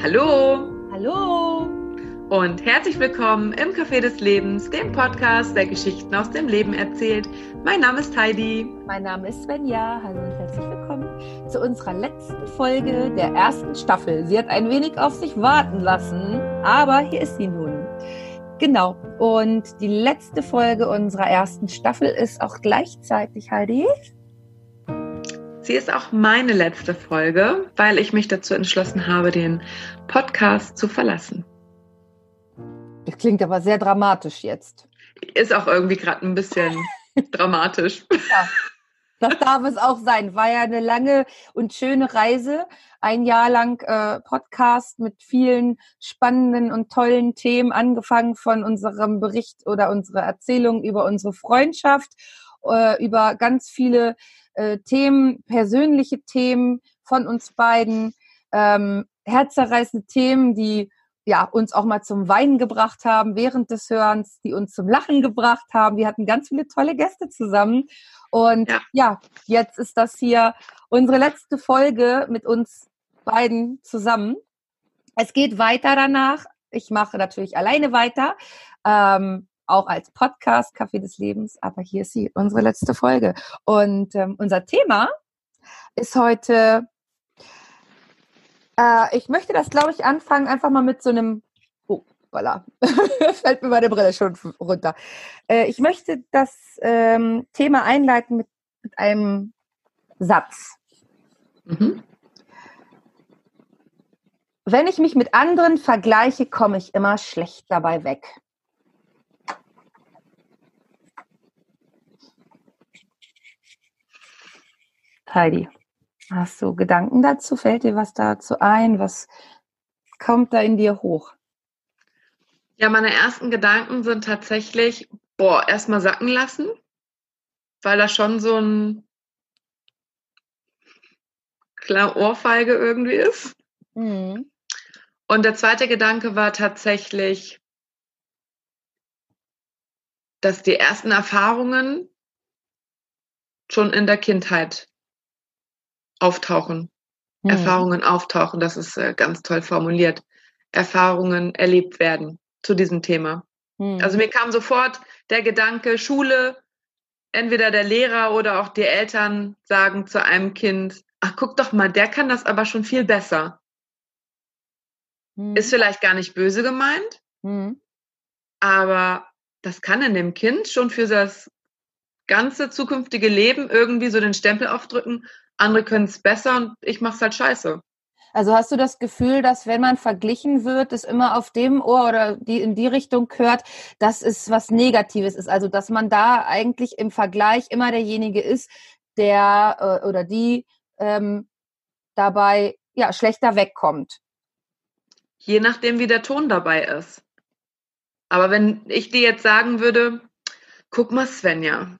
Hallo Hallo und herzlich willkommen im Café des Lebens, dem Podcast, der Geschichten aus dem Leben erzählt. Mein Name ist Heidi. Mein Name ist Svenja. Hallo und herzlich willkommen zu unserer letzten Folge der ersten Staffel. Sie hat ein wenig auf sich warten lassen, aber hier ist sie nun. Genau. Und die letzte Folge unserer ersten Staffel ist auch gleichzeitig, Heidi, Sie ist auch meine letzte Folge, weil ich mich dazu entschlossen habe, den Podcast zu verlassen. Das klingt aber sehr dramatisch jetzt. Ist auch irgendwie gerade ein bisschen dramatisch. Ja, das darf es auch sein. War ja eine lange und schöne Reise. Ein Jahr lang äh, Podcast mit vielen spannenden und tollen Themen, angefangen von unserem Bericht oder unserer Erzählung über unsere Freundschaft, äh, über ganz viele äh, Themen, persönliche Themen von uns beiden, ähm, herzerreißende Themen, die ja, uns auch mal zum Weinen gebracht haben während des Hörens, die uns zum Lachen gebracht haben. Wir hatten ganz viele tolle Gäste zusammen. Und ja, ja jetzt ist das hier unsere letzte Folge mit uns beiden zusammen. Es geht weiter danach. Ich mache natürlich alleine weiter. Ähm, auch als Podcast Kaffee des Lebens, aber hier ist sie, unsere letzte Folge. Und ähm, unser Thema ist heute, äh, ich möchte das, glaube ich, anfangen, einfach mal mit so einem, oh, voilà, fällt mir meine Brille schon runter. Äh, ich möchte das ähm, Thema einleiten mit, mit einem Satz. Mhm. Wenn ich mich mit anderen vergleiche, komme ich immer schlecht dabei weg. Heidi, hast du Gedanken dazu? Fällt dir was dazu ein? Was kommt da in dir hoch? Ja, meine ersten Gedanken sind tatsächlich, boah, erstmal sacken lassen, weil das schon so ein klar Ohrfeige irgendwie ist. Mhm. Und der zweite Gedanke war tatsächlich, dass die ersten Erfahrungen schon in der Kindheit auftauchen, mhm. Erfahrungen auftauchen, das ist äh, ganz toll formuliert, Erfahrungen erlebt werden zu diesem Thema. Mhm. Also mir kam sofort der Gedanke, Schule, entweder der Lehrer oder auch die Eltern sagen zu einem Kind, ach guck doch mal, der kann das aber schon viel besser. Mhm. Ist vielleicht gar nicht böse gemeint, mhm. aber das kann in dem Kind schon für das ganze zukünftige Leben irgendwie so den Stempel aufdrücken, andere können es besser und ich mache es halt scheiße. Also hast du das Gefühl, dass wenn man verglichen wird, es immer auf dem Ohr oder die in die Richtung hört, dass es was Negatives ist. Also dass man da eigentlich im Vergleich immer derjenige ist, der äh, oder die ähm, dabei ja schlechter wegkommt. Je nachdem, wie der Ton dabei ist. Aber wenn ich dir jetzt sagen würde, guck mal, Svenja,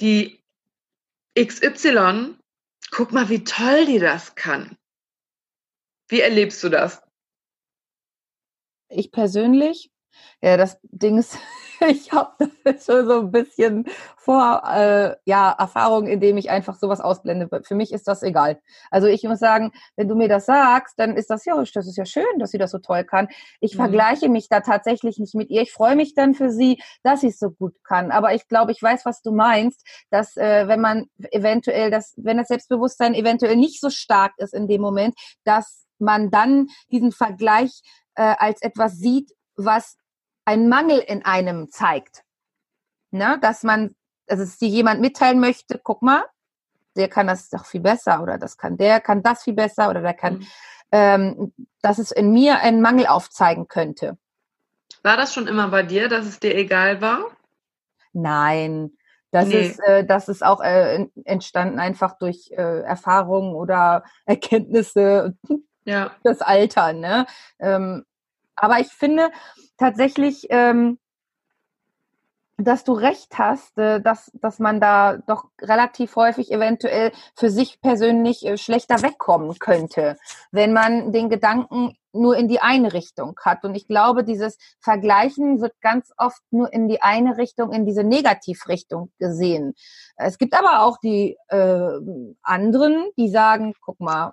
die XY guck mal, wie toll die das kann. Wie erlebst du das? Ich persönlich, ja, das Ding ist, ich habe schon so ein bisschen vor, äh, ja, Erfahrung, indem ich einfach sowas ausblende. Für mich ist das egal. Also ich muss sagen, wenn du mir das sagst, dann ist das ja, das ist ja schön, dass sie das so toll kann. Ich mhm. vergleiche mich da tatsächlich nicht mit ihr. Ich freue mich dann für sie, dass sie es so gut kann. Aber ich glaube, ich weiß, was du meinst, dass äh, wenn man eventuell das, wenn das Selbstbewusstsein eventuell nicht so stark ist in dem Moment, dass man dann diesen Vergleich äh, als etwas sieht, was einen Mangel in einem zeigt. Ne? Dass man, dass es dir jemand mitteilen möchte, guck mal, der kann das doch viel besser oder das kann der, kann das viel besser oder der kann, mhm. ähm, dass es in mir einen Mangel aufzeigen könnte. War das schon immer bei dir, dass es dir egal war? Nein, das nee. ist, äh, das ist auch äh, entstanden einfach durch äh, Erfahrungen oder Erkenntnisse, ja. das Alter. Ne? Ähm, aber ich finde tatsächlich, ähm, dass du recht hast, äh, dass, dass man da doch relativ häufig eventuell für sich persönlich äh, schlechter wegkommen könnte, wenn man den Gedanken nur in die eine Richtung hat. Und ich glaube, dieses Vergleichen wird ganz oft nur in die eine Richtung, in diese Negativrichtung gesehen. Es gibt aber auch die äh, anderen, die sagen, guck mal,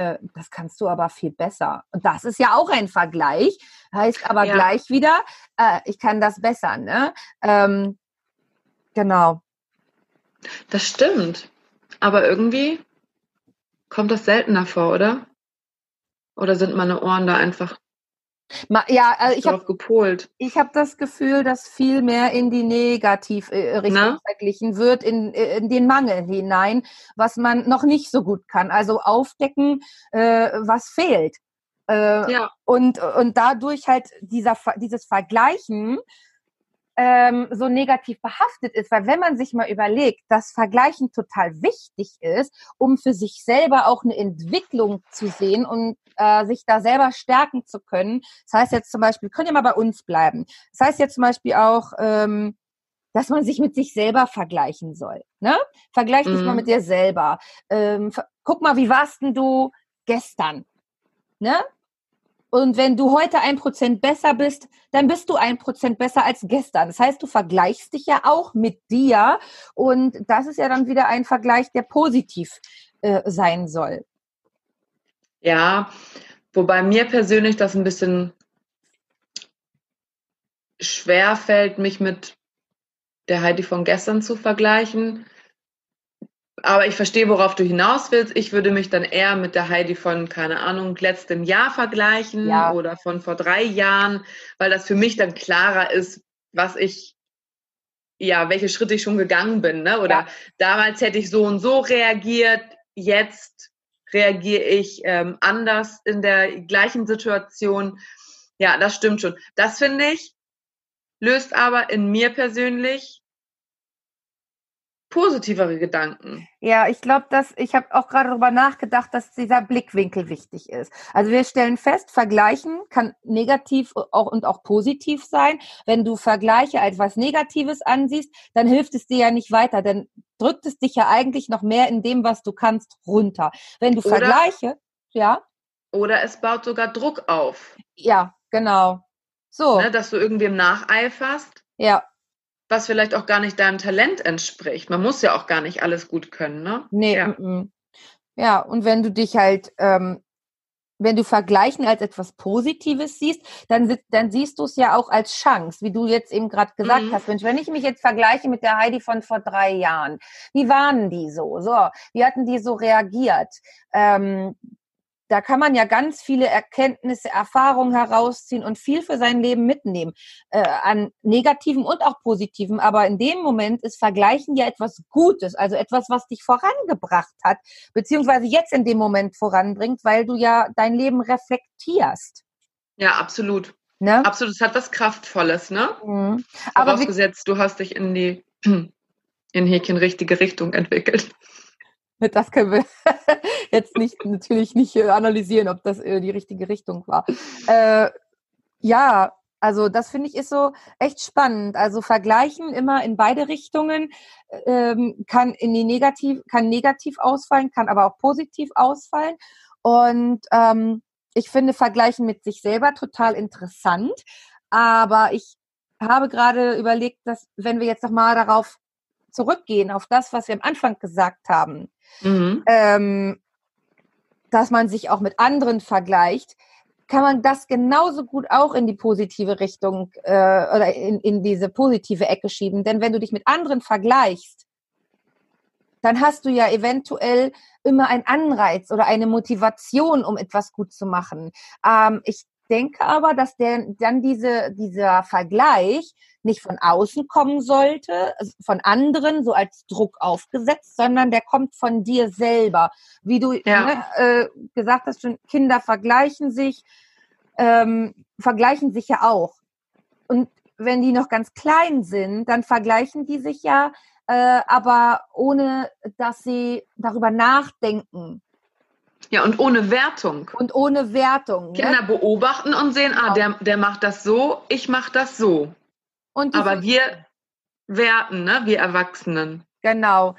äh, das kannst du aber viel besser. Und das ist ja auch ein Vergleich, heißt aber Ja. gleich wieder, äh, ich kann das besser, ne? Ähm, genau. Das stimmt. Aber irgendwie kommt das seltener vor, oder? Oder sind meine Ohren da einfach ja, also ich habe gepolt? ich das Gefühl, dass viel mehr in die Negativ-Richtung Na? verglichen wird, in, in den Mangel hinein, was man noch nicht so gut kann. Also aufdecken, äh, was fehlt. Äh, Ja. und, und dadurch halt dieser, dieses Vergleichen ähm, so negativ behaftet ist, weil wenn man sich mal überlegt, dass Vergleichen total wichtig ist, um für sich selber auch eine Entwicklung zu sehen und äh, sich da selber stärken zu können. Das heißt jetzt zum Beispiel, können ja mal bei uns bleiben. Das heißt jetzt zum Beispiel auch, ähm, dass man sich mit sich selber vergleichen soll. Ne? Vergleich dich mal Mhm. mit dir selber. Ähm, guck mal, wie warst denn du gestern? Ne? Und wenn du heute ein Prozent besser bist, dann bist du ein Prozent besser als gestern. Das heißt, du vergleichst dich ja auch mit dir. Und das ist ja dann wieder ein Vergleich, der positiv äh, sein soll. Ja, wobei mir persönlich das ein bisschen schwer fällt, mich mit der Heidi von gestern zu vergleichen. Aber ich verstehe, worauf du hinaus willst. Ich würde mich dann eher mit der Heidi von, keine Ahnung, letztem Jahr vergleichen Ja. oder von vor drei Jahren, weil das für mich dann klarer ist, was ich, ja, welche Schritte ich schon gegangen bin. Ne? Oder Ja. damals hätte ich so und so reagiert, jetzt reagiere ich ähm, anders in der gleichen Situation. Ja, das stimmt schon. Das finde ich, löst aber in mir persönlich positivere Gedanken. Ja, ich glaube, dass ich habe auch gerade darüber nachgedacht, dass dieser Blickwinkel wichtig ist. Also wir stellen fest, Vergleichen kann negativ auch und auch positiv sein. Wenn du Vergleiche als was Negatives ansiehst, dann hilft es dir ja nicht weiter, dann drückt es dich ja eigentlich noch mehr in dem, was du kannst, runter. Wenn du Oder- Vergleiche, ja, Oder es baut sogar Druck auf, ja, genau. So, ne, dass du irgendwem nacheiferst, ja, was vielleicht auch gar nicht deinem Talent entspricht. Man muss ja auch gar nicht alles gut können, ne? nee, Ja. mm, mm. ja. Und wenn du dich halt ähm, wenn du Vergleichen als etwas Positives siehst, dann, dann siehst du es ja auch als Chance, wie du jetzt eben gerade gesagt Mhm. hast. Mensch, wenn ich mich jetzt vergleiche mit der Heidi von vor drei Jahren, wie waren die so? So, wie hatten die so reagiert? Ähm, da kann man ja ganz viele Erkenntnisse, Erfahrungen herausziehen und viel für sein Leben mitnehmen, äh, an negativen und auch positiven. Aber in dem Moment ist Vergleichen ja etwas Gutes, also etwas, was dich vorangebracht hat, beziehungsweise jetzt in dem Moment voranbringt, weil du ja dein Leben reflektierst. Ja, absolut. Ne? Absolut. Es hat was Kraftvolles, ne? Mhm. Aber Vorausgesetzt, du hast dich in die in Häkchen richtige Richtung entwickelt. das können wir jetzt nicht natürlich nicht äh, analysieren, ob das äh, die richtige Richtung war. Äh, ja, also das finde ich ist so echt spannend. Also vergleichen immer in beide Richtungen ähm, kann in die negativ kann negativ ausfallen, kann aber auch positiv ausfallen. Und ähm, ich finde Vergleichen mit sich selber total interessant. Aber ich habe gerade überlegt, dass wenn wir jetzt noch mal darauf zurückgehen auf das, was wir am Anfang gesagt haben, Mhm. ähm, dass man sich auch mit anderen vergleicht, kann man das genauso gut auch in die positive Richtung äh, oder in, in diese positive Ecke schieben. Denn wenn du dich mit anderen vergleichst, dann hast du ja eventuell immer einen Anreiz oder eine Motivation, um etwas gut zu machen. Ähm, ich denke aber, dass der, dann diese, dieser Vergleich nicht von außen kommen sollte, also von anderen so als Druck aufgesetzt, sondern der kommt von dir selber. Wie du Ja. ne, äh, gesagt hast, schon Kinder vergleichen sich, ähm, vergleichen sich ja auch. Und wenn die noch ganz klein sind, dann vergleichen die sich ja, äh, aber ohne, dass sie darüber nachdenken Ja, und ohne Wertung. und ohne Wertung. Kinder Ne? beobachten und sehen, ah, der, der macht das so, ich mache das so. Und Aber wir werten, ne, wir Erwachsenen. genau.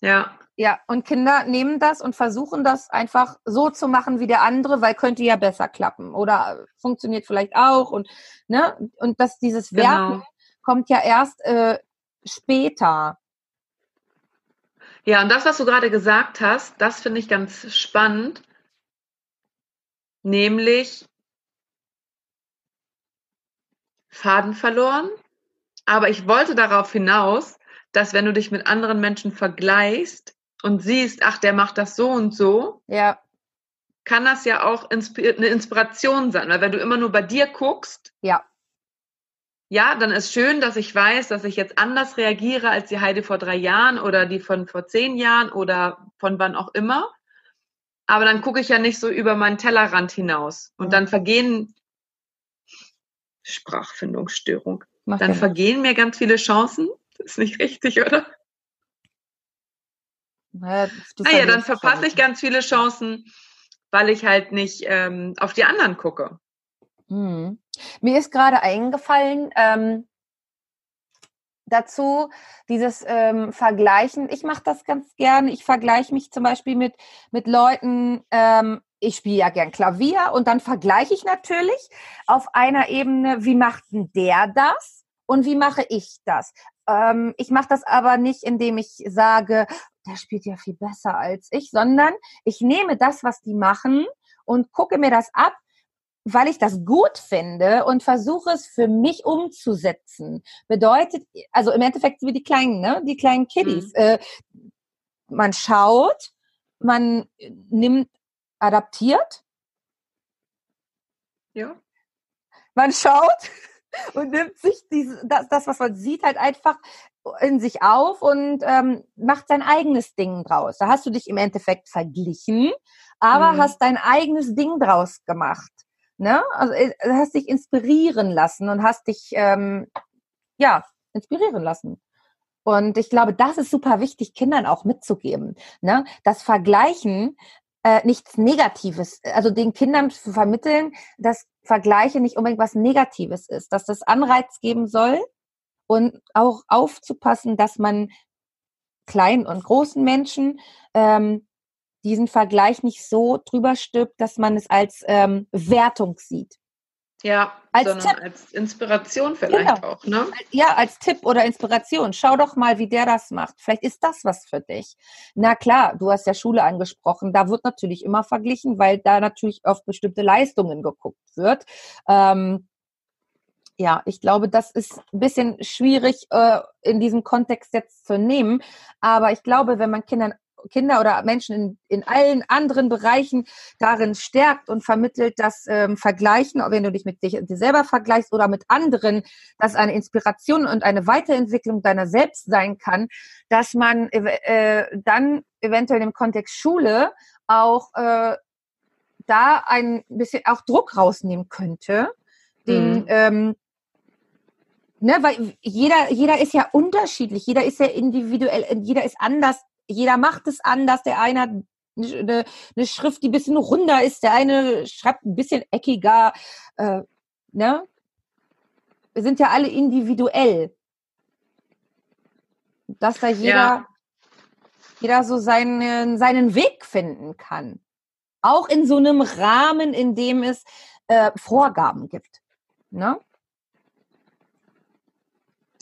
Ja, Ja, und Kinder nehmen das und versuchen das einfach so zu machen wie der andere, weil könnte ja besser klappen oder funktioniert vielleicht auch und ne und dass dieses Werten genau. kommt ja erst äh, später. Ja, und das, was du gerade gesagt hast, das finde ich ganz spannend. nämlich Faden verloren. Aber ich wollte darauf hinaus, dass wenn du dich mit anderen Menschen vergleichst und siehst, ach, der macht das so und so, ja. kann das ja auch eine Inspiration sein. Weil wenn du immer nur bei dir guckst, ja. Ja, dann ist schön, dass ich weiß, dass ich jetzt anders reagiere als die Heidi vor drei Jahren oder die von vor zehn Jahren oder von wann auch immer. Aber dann gucke ich ja nicht so über meinen Tellerrand hinaus. Und dann vergehen Sprachfindungsstörung. Mach dann vergehen mir ganz viele Chancen. Das ist nicht richtig, oder? Naja, naja dann verpasse ich ganz viele Chancen, weil ich halt nicht ähm, auf die anderen gucke. Hm. Mir ist gerade eingefallen, ähm, dazu dieses ähm, Vergleichen. Ich mache das ganz gerne. Ich vergleiche mich zum Beispiel mit, mit Leuten, ähm, ich spiele ja gern Klavier und dann vergleiche ich natürlich auf einer Ebene, wie macht denn der das und wie mache ich das? Ähm, ich mache das aber nicht, indem ich sage, der spielt ja viel besser als ich, sondern ich nehme das, was die machen und gucke mir das ab, weil ich das gut finde und versuche es für mich umzusetzen. Bedeutet, also im Endeffekt wie die kleinen, ne, die kleinen Kiddies. Mhm. Äh, man schaut, man nimmt adaptiert. Ja. Man schaut und nimmt sich diese, das, das, was man sieht, halt einfach in sich auf und ähm, macht sein eigenes Ding draus. Da hast du dich im Endeffekt verglichen, aber mhm. hast dein eigenes Ding draus gemacht. Ne? Also äh, hast dich inspirieren lassen und hast dich ähm, ja inspirieren lassen. Und ich glaube, das ist super wichtig, Kindern auch mitzugeben. Ne? Das Vergleichen äh, nichts Negatives, also den Kindern zu vermitteln, dass Vergleiche nicht unbedingt was Negatives ist, dass das Anreiz geben soll und auch aufzupassen, dass man kleinen und großen Menschen ähm, diesen Vergleich nicht so drüber stirbt, dass man es als ähm, Wertung sieht. Ja, als sondern Tipp. als Inspiration vielleicht genau. auch, ne? Ja, als Tipp oder Inspiration. Schau doch mal, wie der das macht. Vielleicht ist das was für dich. Na klar, du hast ja Schule angesprochen. Da wird natürlich immer verglichen, weil da natürlich auf bestimmte Leistungen geguckt wird. Ähm, ja, ich glaube, das ist ein bisschen schwierig äh, in diesem Kontext jetzt zu nehmen. Aber ich glaube, wenn man Kindern Kinder oder Menschen in, in allen anderen Bereichen darin stärkt und vermittelt, dass ähm, Vergleichen, wenn du dich mit dich, dir selber vergleichst oder mit anderen, dass eine Inspiration und eine Weiterentwicklung deiner selbst sein kann, dass man äh, dann eventuell im Kontext Schule auch äh, da ein bisschen auch Druck rausnehmen könnte, den mhm. ähm, Ne, weil jeder, jeder ist ja unterschiedlich, jeder ist ja individuell, jeder ist anders jeder macht es anders. Der eine hat eine, eine Schrift, die ein bisschen runder ist, der eine schreibt ein bisschen eckiger. Äh, ne? Wir sind ja alle individuell. Dass da jeder, ja. jeder so seinen, seinen Weg finden kann. Auch in so einem Rahmen, in dem es äh, Vorgaben gibt. Ne?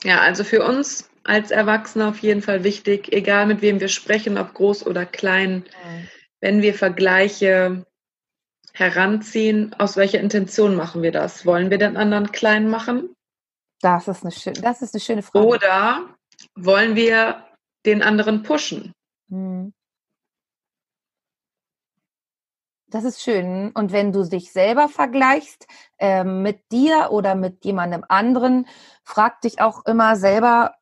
Ja, also für uns als Erwachsene auf jeden Fall wichtig, egal mit wem wir sprechen, ob groß oder klein, mhm. wenn wir Vergleiche heranziehen, aus welcher Intention machen wir das? Wollen wir den anderen klein machen? Das ist eine, schöne, das ist eine schöne Frage. Oder wollen wir den anderen pushen? Mhm. Das ist schön. Und wenn du dich selber vergleichst äh, mit dir oder mit jemandem anderen, frag dich auch immer selber,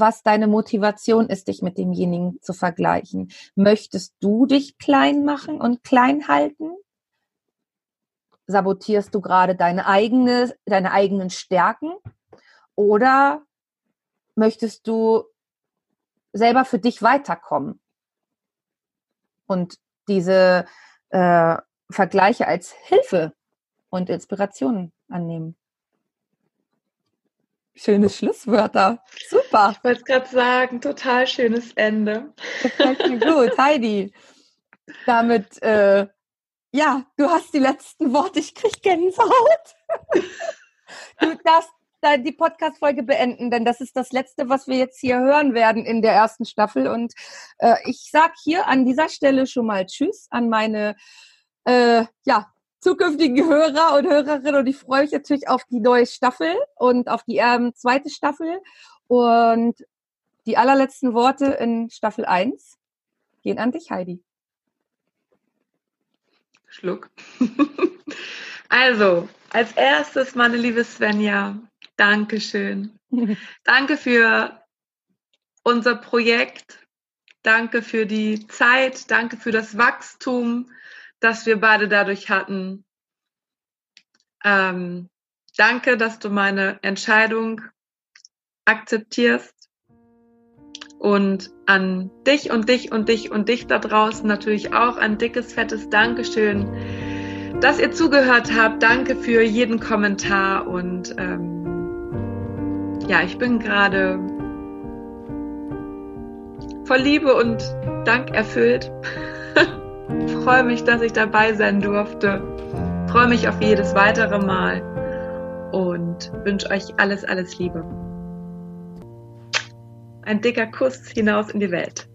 was deine Motivation ist, dich mit demjenigen zu vergleichen. Möchtest du dich klein machen und klein halten? Sabotierst du gerade deine eigene, deine eigenen Stärken? Oder möchtest du selber für dich weiterkommen und diese äh, Vergleiche als Hilfe und Inspiration annehmen? Schöne Schlusswörter. Super. Ich wollte es gerade sagen, total schönes Ende. Gefällt mir gut, Heidi. Damit, äh, ja, du hast die letzten Worte. Ich krieg Gänsehaut. Du darfst die Podcast-Folge beenden, denn das ist das Letzte, was wir jetzt hier hören werden in der ersten Staffel. Und äh, ich sag hier an dieser Stelle schon mal Tschüss an meine, äh, ja, zukünftigen Hörer und Hörerinnen und ich freue mich natürlich auf die neue Staffel und auf die ähm, zweite Staffel. Und die allerletzten Worte in Staffel 1 gehen an dich, Heidi. Schluck. also, als erstes, meine liebe Svenja, Dankeschön. Danke für unser Projekt. Danke für die Zeit. Danke für das Wachstum, das wir beide dadurch hatten. Ähm, danke, dass du meine Entscheidung akzeptierst. Und an dich und dich und dich und dich da draußen natürlich auch ein dickes, fettes Dankeschön, dass ihr zugehört habt. Danke für jeden Kommentar und ähm, ja, ich bin gerade voll Liebe und Dank erfüllt. Freue mich, dass ich dabei sein durfte. Freue mich auf jedes weitere Mal und wünsche euch alles, alles Liebe. Ein dicker Kuss hinaus in die Welt.